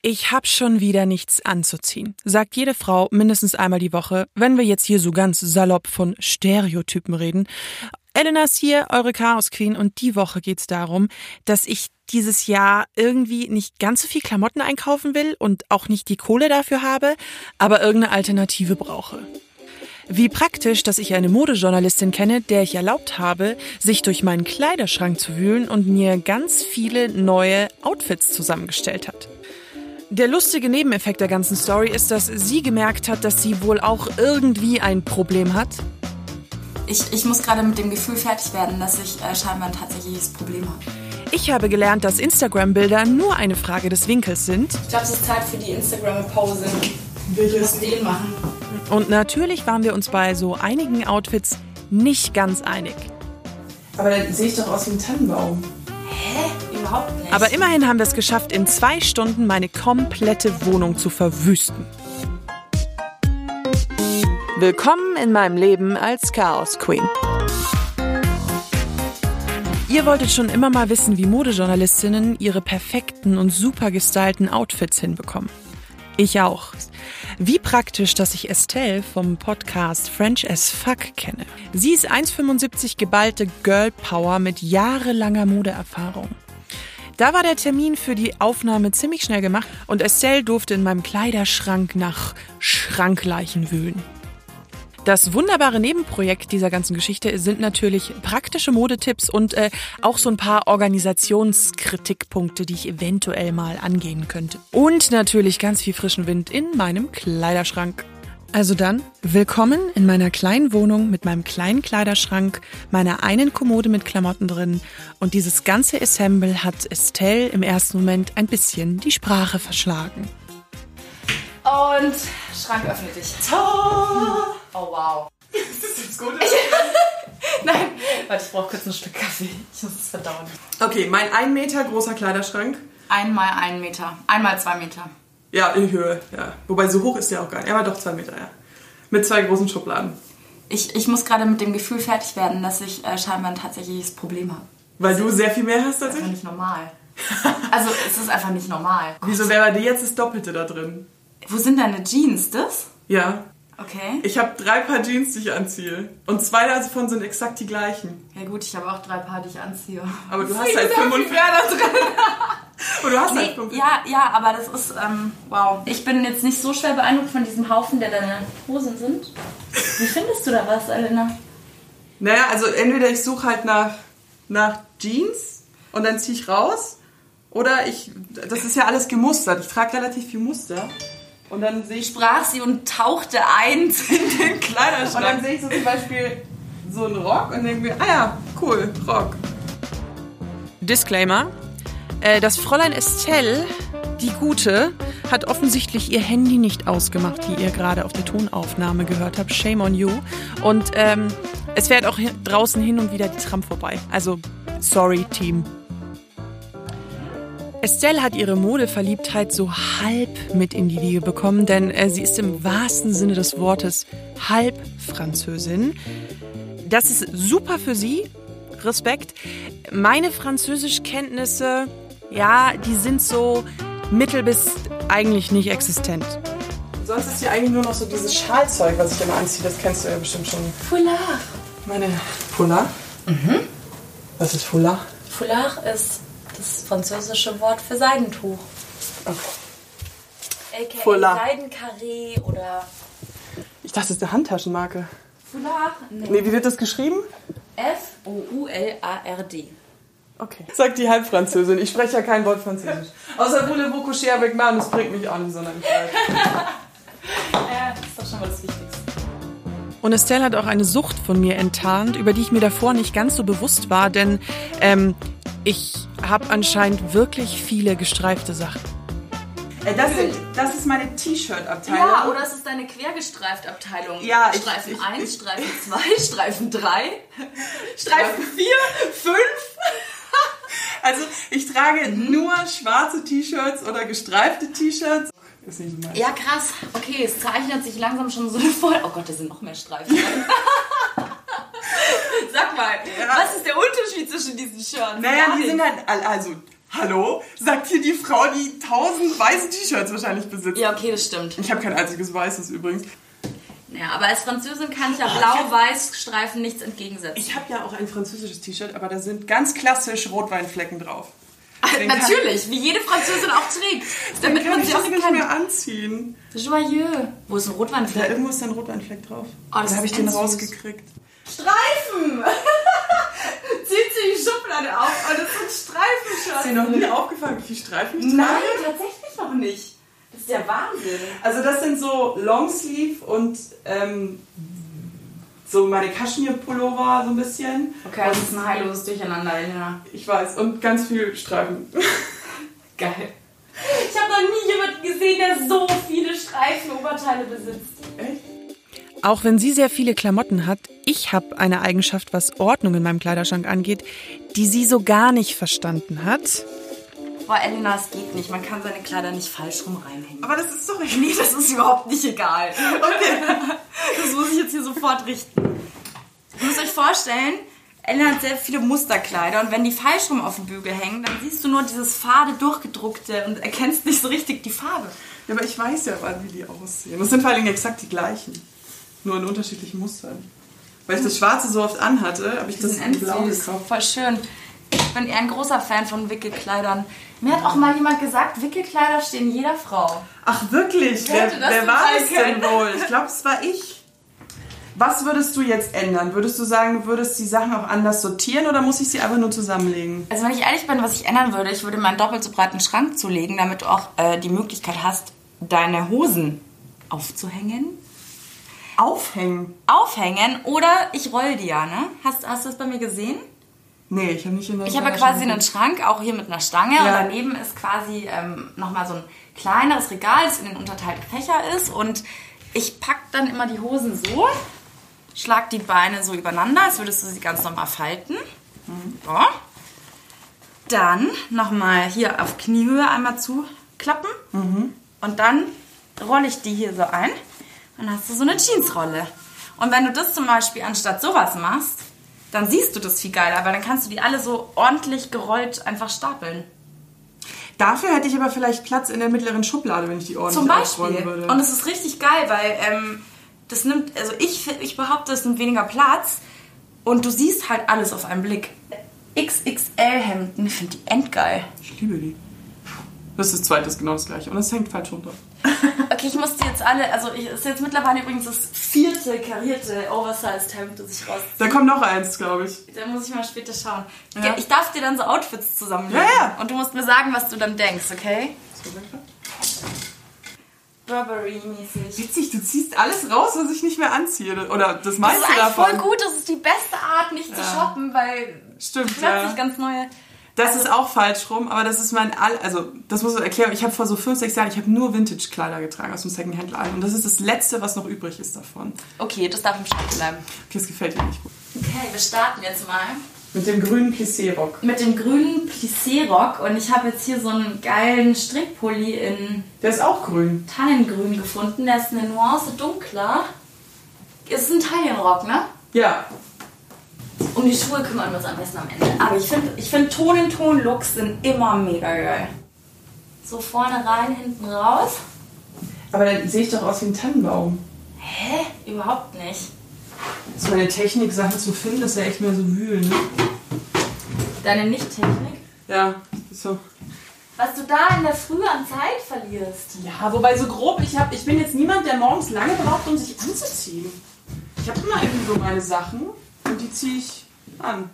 Ich hab schon wieder nichts anzuziehen, sagt jede Frau mindestens einmal die Woche, wenn wir jetzt hier so ganz salopp von Stereotypen reden. Elena ist hier, eure Chaos Queen, und die Woche geht's darum, dass ich dieses Jahr irgendwie nicht ganz so viel Klamotten einkaufen will und auch nicht die Kohle dafür habe, aber irgendeine Alternative brauche. Wie praktisch, dass ich eine Modejournalistin kenne, der ich erlaubt habe, sich durch meinen Kleiderschrank zu wühlen und mir ganz viele neue Outfits zusammengestellt hat. Der lustige Nebeneffekt der ganzen Story ist, dass sie gemerkt hat, dass sie wohl auch irgendwie ein Problem hat. Ich, ich muss gerade mit dem Gefühl fertig werden, dass ich äh, scheinbar ein tatsächliches Problem habe. Ich habe gelernt, dass Instagram-Bilder nur eine Frage des Winkels sind. Ich glaube, es ist Zeit für die Instagram-Pose. Welches den machen? Und natürlich waren wir uns bei so einigen Outfits nicht ganz einig. Aber dann sehe ich doch aus wie ein Tannenbaum. Hä? Aber immerhin haben wir es geschafft, in zwei Stunden meine komplette Wohnung zu verwüsten. Willkommen in meinem Leben als Chaos Queen. Ihr wolltet schon immer mal wissen, wie Modejournalistinnen ihre perfekten und super gestylten Outfits hinbekommen. Ich auch. Wie praktisch, dass ich Estelle vom Podcast French as Fuck kenne. Sie ist 1,75 geballte Girl Power mit jahrelanger Modeerfahrung. Da war der Termin für die Aufnahme ziemlich schnell gemacht und Estelle durfte in meinem Kleiderschrank nach Schrankleichen wühlen. Das wunderbare Nebenprojekt dieser ganzen Geschichte sind natürlich praktische Modetipps und äh, auch so ein paar Organisationskritikpunkte, die ich eventuell mal angehen könnte. Und natürlich ganz viel frischen Wind in meinem Kleiderschrank. Also dann, willkommen in meiner kleinen Wohnung mit meinem kleinen Kleiderschrank, meiner einen Kommode mit Klamotten drin und dieses ganze Assemble hat Estelle im ersten Moment ein bisschen die Sprache verschlagen. Und Schrank öffne dich. Oh wow. Ist das gut? Nein, warte, ich brauche kurz ein Stück Kaffee. Ich muss es verdauen. Okay, mein ein Meter großer Kleiderschrank. Einmal ein Meter. Einmal zwei Meter. Ja, in Höhe, ja. Wobei so hoch ist der auch gar nicht. Er war doch zwei Meter, ja. Mit zwei großen Schubladen. Ich, ich muss gerade mit dem Gefühl fertig werden, dass ich äh, scheinbar ein tatsächliches Problem habe. Weil du sehr viel mehr hast als Das ist einfach ich. nicht normal. Also, es ist einfach nicht normal. Wieso wäre bei dir jetzt das Doppelte da drin? Wo sind deine Jeans? Das? Ja. Okay. Ich habe drei Paar Jeans, die ich anziehe. Und zwei davon sind exakt die gleichen. Ja gut, ich habe auch drei Paar, die ich anziehe. Aber du hast halt gesagt, 45. wie wär da drin? Und du hast halt Nee, 5. ja, ja, aber das ist, ähm, wow. Ich bin jetzt nicht so schwer beeindruckt von diesem Haufen, der deine Hosen sind. Wie findest du da was, Elena? Naja, also entweder ich suche halt nach, nach Jeans und dann ziehe ich raus. Oder ich, das ist ja alles gemustert. Ich trage relativ viel Muster. Und dann sehe ich, Sprach sie und tauchte ein in den und Kleiderschrank. dann sehe ich so zum Beispiel so einen Rock und denke mir, ah ja, cool, Rock. Disclaimer. Äh, das Fräulein Estelle, die Gute, hat offensichtlich ihr Handy nicht ausgemacht, wie ihr gerade auf der Tonaufnahme gehört habt. Shame on you. Und ähm, es fährt auch draußen hin und wieder die Tram vorbei. Also, sorry, Team. Estelle hat ihre Modeverliebtheit so halb mit in die Wiege bekommen, denn äh, sie ist im wahrsten Sinne des Wortes halb Französin. Das ist super für sie. Respekt. Meine Französischkenntnisse, ja, die sind so mittel bis eigentlich nicht existent. Sonst ist hier eigentlich nur noch so dieses Schalzeug, was ich immer anziehe. Das kennst du ja bestimmt schon. Foulard. Meine Foulard? Mhm. Was ist Foulard? Foulard ist das französische Wort für Seidentuch. AKA Foulard. Seidenkarree oder Ich dachte, das ist eine Handtaschenmarke. Foulard. Nee. Nee, wie wird das geschrieben? F-O-U-L-A-R-D. Okay. Sagt die Halbfranzösin. Ich spreche ja kein Wort Französisch. Außer voulez-vous coucher avec moi, und das bringt mich auch nicht weit. Ja, das ist doch schon mal das Wichtigste. Und Estelle hat auch eine Sucht von mir enttarnt, über die ich mir davor nicht ganz so bewusst war, denn ähm, ich habe anscheinend wirklich viele gestreifte Sachen. Ey, das, sind, das ist meine T-Shirt-Abteilung. Ja, oder es ist deine quergestreift Abteilung. Ja, ich- Streifen ich- 1, ich- Streifen 2, Streifen 3, Streifen 4, 5. Also ich trage nur schwarze T-Shirts oder gestreifte T-Shirts. Ist nicht so meins. Ja, krass. Okay, es zeichnet sich langsam schon so voll. Oh Gott, da sind noch mehr Streifen. Sag mal, was ist der Unterschied zwischen diesen Shirts? Naja, Gar die sind halt, also Hallo? Sagt hier die Frau, die tausend weiße T-Shirts wahrscheinlich besitzt. Ja, okay, das stimmt. Ich habe kein einziges weißes übrigens. Ja, aber als Französin kann ich ja blau-weiß-Streifen nichts entgegensetzen. Ich habe ja auch ein französisches T-Shirt, aber da sind ganz klassisch Rotweinflecken drauf. Den kann- Natürlich, wie jede Französin auch trägt. Damit kann man sie auch nicht kennt. mehr anziehen. Joyeux. Wo ist ein Da Rotweinfleck? irgendwo ist ein Rotweinfleck drauf. Oh, das da habe ich den rausgekriegt. Streifen! Zieht sie die Schublade auf und es sind Ist dir noch nie aufgefallen, wie viele Streifen ich Nein, trage? tatsächlich noch nicht. Das ist der Wahnsinn. Also das sind so Longsleeve und ähm, so meine Kaschmir-Pullover so ein bisschen. Okay, das ist ein heilloses Durcheinander, ja. Ich weiß. Und ganz viel Streifen. Geil. Ich habe noch nie jemanden gesehen, der so viele Streifenoberteile besitzt. Echt? Auch wenn sie sehr viele Klamotten hat, ich habe eine Eigenschaft, was Ordnung in meinem Kleiderschrank angeht, die sie so gar nicht verstanden hat. Boah, Elena, es geht nicht. Man kann seine Kleider nicht falsch rum reinhängen. Aber das ist doch echt Nee, das ist überhaupt nicht egal. Okay. Das muss ich jetzt hier sofort richten. Ihr müsst euch vorstellen, Elena hat sehr viele Musterkleider und wenn die falsch rum auf dem Bügel hängen, dann siehst du nur dieses fade durchgedruckte und erkennst nicht so richtig die Farbe. Ja, aber ich weiß ja, wann wie die aussehen. Das sind vor allen Dingen exakt die gleichen. Nur in unterschiedlichen Mustern. Weil ich das Schwarze so oft anhatte, habe ich das in Blau gekauft. Voll schön. Ich bin eher ein großer Fan von Wickelkleidern. Mir hat auch mal jemand gesagt, Wickelkleider stehen jeder Frau. Ach wirklich? Wer Wer, war das denn wohl? Ich glaube, es war ich. Was würdest du jetzt ändern? Würdest du sagen, du würdest die Sachen auch anders sortieren oder muss ich sie einfach nur zusammenlegen? Also wenn ich ehrlich bin, was ich ändern würde, ich würde meinen doppelt so breiten Schrank zulegen, damit du auch äh, die Möglichkeit hast, deine Hosen aufzuhängen. Aufhängen? Aufhängen oder ich roll die ja, ne? Hast, hast du das bei mir gesehen? Nee, ich habe nicht in der Ich habe ja quasi einen Schrank, auch hier mit einer Stange und Ja. daneben ist quasi ähm, nochmal so ein kleineres Regal, das in den unterteilten Fächer ist und ich pack dann immer die Hosen so, schlag die Beine so übereinander, als würdest du sie ganz normal falten. So. Dann nochmal hier auf Kniehöhe einmal zuklappen und dann rolle ich die hier so ein und dann hast du so eine Jeansrolle. Und wenn du das zum Beispiel anstatt sowas machst, dann siehst du das viel geiler, weil dann kannst du die alle so ordentlich gerollt einfach stapeln. Dafür hätte ich aber vielleicht Platz in der mittleren Schublade, wenn ich die ordentlich Zum Beispiel. würde. Und es ist richtig geil, weil ähm, das nimmt, also ich, ich behaupte, es nimmt weniger Platz und du siehst halt alles auf einen Blick. XXL-Hemden, ich finde die endgeil. ich liebe die. Das ist das zweite, genau das gleiche. Und es hängt falsch runter. Okay, ich muss die jetzt alle, also ich, ist jetzt mittlerweile übrigens das vierte karierte Oversized Hemd, das ich raus. Da kommt noch eins, glaube ich. Da muss ich mal später schauen. Ja. Ich darf dir dann so Outfits zusammenlegen. Ja, ja. Und du musst mir sagen, was du dann denkst, okay? Burberry-mäßig. Witzig, du ziehst alles raus, was ich nicht mehr anziehe. Oder das Das meiste ist eigentlich davon. voll gut, das ist die beste Art, nicht zu shoppen, weil Stimmt, plötzlich ja. ganz neue. Das ist auch falsch rum, aber das ist mein all, also das muss ich erklären. Ich habe vor so fünf, sechs Jahren, ich habe nur Vintage-Kleider getragen aus dem Secondhand-Laden und das ist das Letzte, was noch übrig ist davon. Okay, das darf im Schrank bleiben. Okay, das gefällt dir nicht gut. Okay, wir starten jetzt mal Mit dem grünen Plissé-Rock. mit dem grünen Plissé-Rock und ich habe jetzt hier so einen geilen Strickpulli in Der ist auch grün. Tannengrün gefunden. Der ist eine Nuance dunkler. Es ist ein Taillenrock, ne? Ja. Um die Schuhe kümmern wir uns am besten am Ende. Aber ich finde, ich find Ton in Ton Looks sind immer mega geil. So vorne rein, hinten raus. Aber dann sehe ich doch aus wie ein Tannenbaum. Hä? Überhaupt nicht. So eine Technik, Sachen zu finden, das ist ja echt mehr so wühlen, ne? Deine Nicht-Technik? Ja, so. Was du da in der Früh an Zeit verlierst. Ja, wobei so grob, ich, hab, ich bin jetzt niemand, der morgens lange braucht, um sich anzuziehen. Ich habe immer irgendwie so meine Sachen und die ziehe ich an.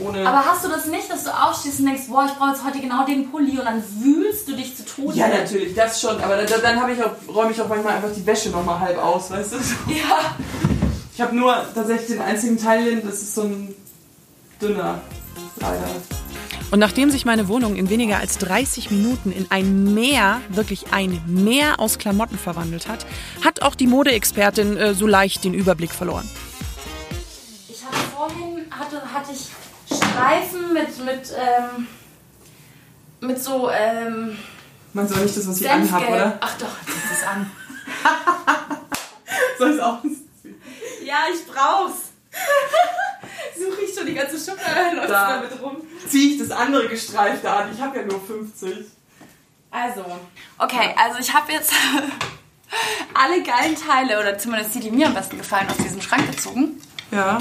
Ohne. Aber hast du das nicht, dass du aufstehst und denkst, boah, ich brauche jetzt heute genau den Pulli und dann wühlst du dich zu Tode? ja, natürlich, das schon. Aber dann, dann habe ich auch, räume ich auch manchmal einfach die Wäsche nochmal halb aus, weißt du? Ja. Ich habe nur tatsächlich den einzigen Teil, das ist so ein dünner, leider. Und nachdem sich meine Wohnung in weniger als 30 Minuten in ein Meer, wirklich ein Meer aus Klamotten verwandelt hat, hat auch die Modeexpertin äh, so leicht den Überblick verloren. Streifen mit, mit, ähm, mit so, ähm, Man soll nicht das, was ich anhab, Senfgelb. oder? Ach doch, zieh es an. Soll ich auch? Ja, ich brauch's. Suche ich schon die ganze Schublade läuft Da. damit rum. Ziehe ich das andere gestreifte an. Ich habe ja nur 50. Also. Okay, also ich habe jetzt alle geilen Teile, oder zumindest die, die mir am besten gefallen, aus diesem Schrank gezogen. Ja.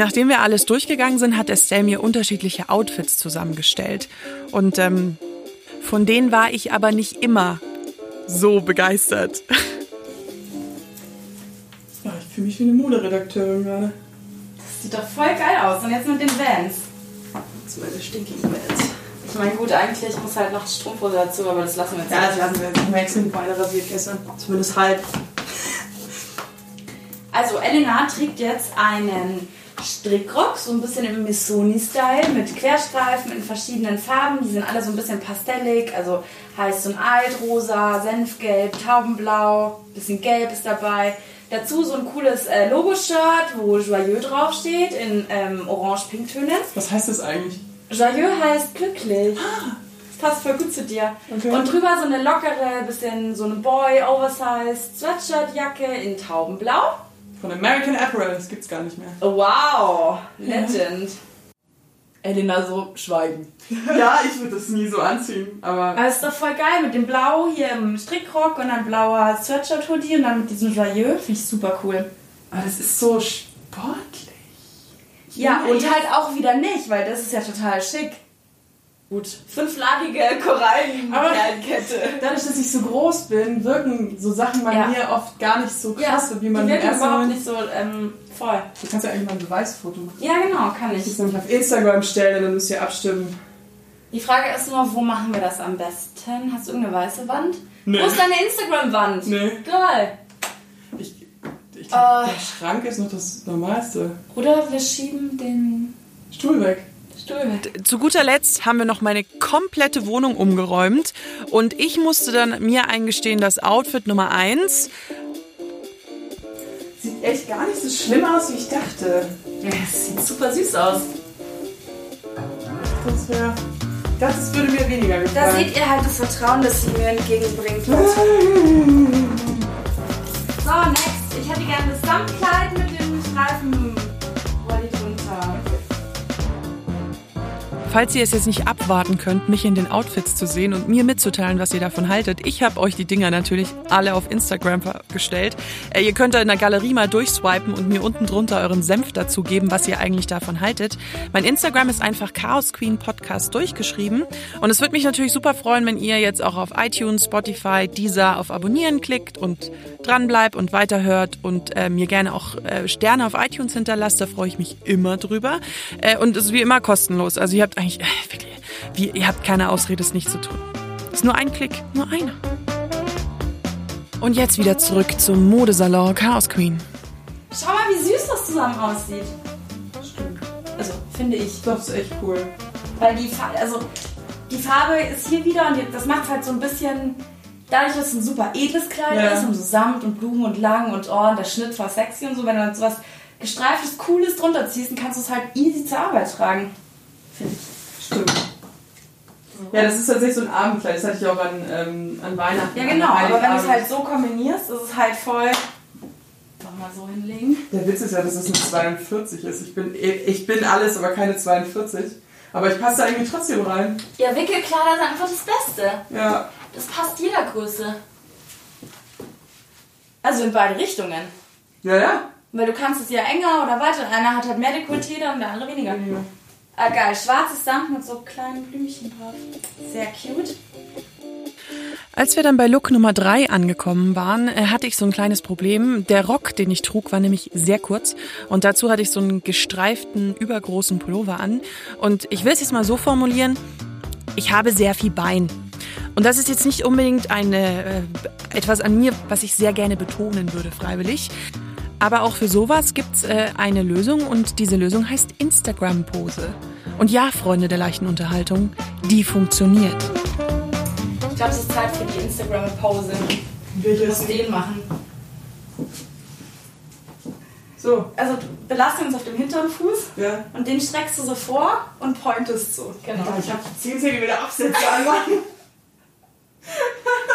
Nachdem wir alles durchgegangen sind, hat Estelle mir unterschiedliche Outfits zusammengestellt. Und ähm, von denen war ich aber nicht immer so begeistert. Ja, ich fühle mich wie eine Moderedakteurin gerade. Das sieht doch voll geil aus. Und jetzt mit den Vans. Das ist meine stinkigen Welt. Ich meine, gut, eigentlich muss halt noch Strumpfhose dazu, aber das lassen wir jetzt Ja, das lassen wir jetzt. Ich extra die Beine rasiert gestern. Zumindest halb. Also Elena trägt jetzt einen Strickrock, so ein bisschen im Missoni-Style, mit Querstreifen in verschiedenen Farben. Die sind alle so ein bisschen pastellig, also heißt so ein Altrosa, Senfgelb, Taubenblau, bisschen Gelb ist dabei. Dazu so ein cooles äh, Logo-Shirt, wo Joyeux draufsteht, in ähm, orange-pink-Tönen. Was heißt das eigentlich? Joyeux heißt glücklich. Das passt voll gut zu dir. Okay. Und drüber so eine lockere, bisschen so eine Boy, Oversized Sweatshirt-Jacke in Taubenblau. Von American Apparel. Das gibt's gar nicht mehr. Wow, Legend. Elena so schweigen. Ja, ich würde das nie so anziehen. Aber Aber ist doch voll geil mit dem Blau hier im Strickrock und dann blauer Sweatshirt-Hoodie und dann mit diesem Joyeux. Finde ich super cool. Aber das ist so sportlich. Ja, Ja, und ja. halt auch wieder nicht, weil das ist ja total schick. Gut, fünflagige Korallenkette. Dadurch, dass ich so groß bin, wirken so Sachen bei Ja. mir oft gar nicht so krass, wie man die wirken überhaupt nicht so ähm, voll. Du kannst ja eigentlich mal ein Beweisfoto machen. Ja, genau, kann Ich ich. das nämlich auf Instagram stellen und dann müsst ihr abstimmen. Die Frage ist nur, wo machen wir das am besten? Hast du irgendeine weiße Wand? Nee. Wo ist deine Instagram-Wand? Nee. Geil. Ich, ich glaub, Äh. der Schrank ist noch das Normalste. Oder wir schieben den Stuhl weg. Weg. Zu guter Letzt haben wir noch meine komplette Wohnung umgeräumt und ich musste dann mir eingestehen, das Outfit Nummer eins Sieht echt gar nicht so schlimm aus, wie ich dachte. Das sieht super süß aus. Das wäre... Das würde mir weniger Da gefallen. seht ihr halt das Vertrauen, das sie mir entgegenbringt. So, next. Ich hätte gerne das Samtkleid mit dem Streifen Falls ihr es jetzt nicht abwarten könnt, mich in den Outfits zu sehen und mir mitzuteilen, was ihr davon haltet, ich habe euch die Dinger natürlich alle auf Instagram gestellt. Äh, ihr könnt da in der Galerie mal durchswipen und mir unten drunter euren Senf dazu geben, was ihr eigentlich davon haltet. Mein Instagram ist einfach Chaos Queen Podcast durchgeschrieben und es würde mich natürlich super freuen, wenn ihr jetzt auch auf iTunes, Spotify, Deezer auf Abonnieren klickt und dran bleibt und weiterhört und äh, mir gerne auch äh, Sterne auf iTunes hinterlasst. Da freue ich mich immer drüber. Äh, und es ist wie immer kostenlos. Also ihr habt eigentlich, äh, wirklich, wie, ihr habt keine Ausrede, es nicht zu tun. Es ist nur ein Klick, nur einer. Und jetzt wieder zurück zum Modesalon Chaos Queen. Schau mal, wie süß das zusammen aussieht. Stimmt. Also, finde ich. Das ist echt cool. Weil die Farbe, also die Farbe ist hier wieder und das macht halt so ein bisschen, dadurch, dass es ein super edles Kleid Ja. ist und so Samt und Blumen und lang und oh, und der Schnitt war sexy und so, wenn du dann sowas gestreiftes, cooles drunter ziehst, dann kannst du es halt easy zur Arbeit tragen. Finde ich. Stimmt. Ja, das ist tatsächlich so ein Abendkleid. Das hatte ich auch an, ähm, an Weihnachten. Ja, genau, aber wenn du es halt so kombinierst, ist es halt voll. Nochmal so hinlegen. Der Witz ist ja, dass es eine 42 ist. Ich bin, ich bin alles, aber keine 42. Aber ich passe da irgendwie trotzdem rein. Ja, Wickelkleider sind einfach das Beste. Ja. Das passt jeder Größe. Also in beide Richtungen. Ja, ja. Weil du kannst es ja enger oder weiter. Einer hat halt mehr Dekolleté dann der andere weniger. Ah, geil. Schwarzes Samt mit so kleinen Blümchen drauf. Sehr cute. Als wir dann bei Look Nummer drei angekommen waren, äh, hatte ich so ein kleines Problem. Der Rock, den ich trug, war nämlich sehr kurz und dazu hatte ich so einen gestreiften, übergroßen Pullover an. Und ich will es jetzt mal so formulieren, ich habe sehr viel Bein. Und das ist jetzt nicht unbedingt eine, äh, etwas an mir, was ich sehr gerne betonen würde, freiwillig. Aber auch für sowas gibt's äh, eine Lösung und diese Lösung heißt Instagram-Pose. Und ja, Freunde der leichten Unterhaltung, die funktioniert. Ich glaube, es ist Zeit für die Instagram-Pose. Welches? musst den machen. So. Also du belasst uns auf dem hinteren Fuß Ja. und den streckst du so vor und pointest so. Genau. Alter, ich habe 10 cm Absätze anmachen.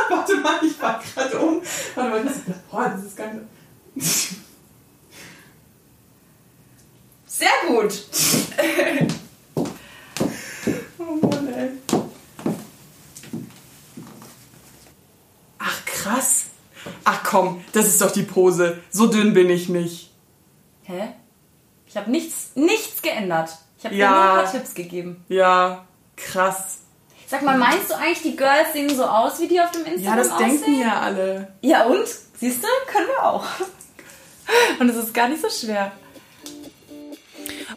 Warte mal, ich war gerade um. Warte mal, das, boah, das ist nicht. Sehr gut. Oh Mann, ey. Ach, krass. Ach komm, das ist doch die Pose. So dünn bin ich nicht. Hä? Ich habe nichts, nichts geändert. Ich habe Ja. dir nur ein paar Tipps gegeben. Ja, krass. Sag mal, meinst du eigentlich, die Girls sehen so aus, wie die auf dem Instagram Ja, das aussehen? denken ja alle. Ja und? Siehst du? Können wir auch. Und es ist gar nicht so schwer.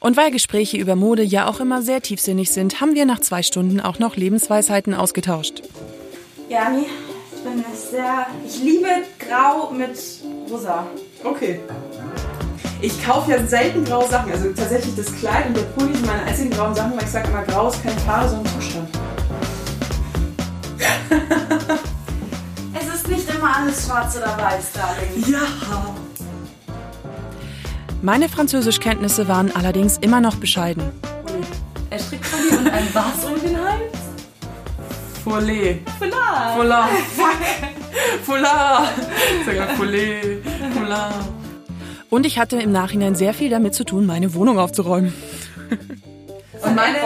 Und weil Gespräche über Mode ja auch immer sehr tiefsinnig sind, haben wir nach zwei Stunden auch noch Lebensweisheiten ausgetauscht. Ja, Bin sehr... Ich liebe Grau mit Rosa. Okay. Ich kaufe ja selten graue Sachen. Also tatsächlich das Kleid und der Pulli sind meine einzigen grauen Sachen, weil ich sage immer, grau ist keine Farbe, sondern Zustand. Es ist nicht immer alles schwarz oder weiß, Darling. Ja. Meine Französischkenntnisse waren allerdings immer noch bescheiden. Er strickt von dir und ein was um den Hals? Foulé. Vielleicht. Foulard. Foulard. Foulé. Foulard. Und ich hatte im Nachhinein sehr viel damit zu tun, meine Wohnung aufzuräumen. Und meine,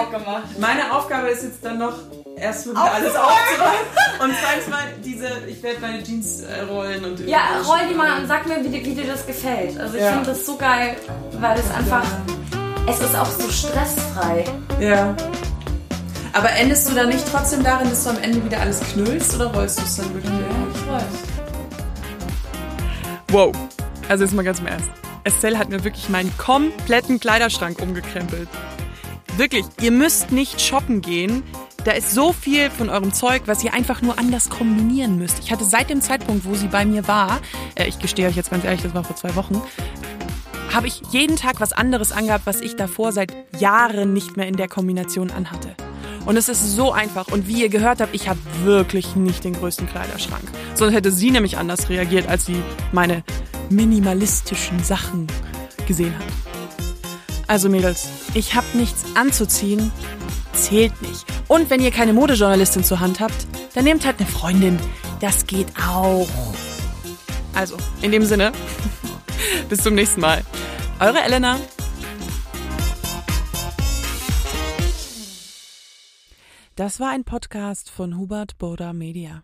meine Aufgabe ist jetzt dann noch, erst wieder alles aufzuräumen. Und zweitens mal diese, ich werde meine Jeans äh, rollen und Ja, roll die mal und sag mir, wie, dir- wie dir das gefällt. Also ich Ja. finde das so geil, weil es einfach... Es ist auch so stressfrei. Ja. Aber endest du dann nicht trotzdem darin, dass du am Ende wieder alles knüllst oder rollst du es dann wirklich? Ich weiß. Wow. Also jetzt mal ganz im Ernst. Estelle hat mir wirklich meinen kompletten Kleiderschrank umgekrempelt. Wirklich, ihr müsst nicht shoppen gehen. Da ist so viel von eurem Zeug, was ihr einfach nur anders kombinieren müsst. Ich hatte seit dem Zeitpunkt, wo sie bei mir war, äh, ich gestehe euch jetzt ganz ehrlich, das war vor zwei Wochen, habe ich jeden Tag was anderes angehabt, was ich davor seit Jahren nicht mehr in der Kombination anhatte. Und es ist so einfach. Und wie ihr gehört habt, ich habe wirklich nicht den größten Kleiderschrank. Sonst hätte sie nämlich anders reagiert, als sie meine minimalistischen Sachen gesehen hat. Also Mädels, ich habe nichts anzuziehen, zählt nicht. Und wenn ihr keine Modejournalistin zur Hand habt, dann nehmt halt eine Freundin. Das geht auch. Also, in dem Sinne, bis zum nächsten Mal. Eure Elena. Das war ein Podcast von Hubert Boda Media.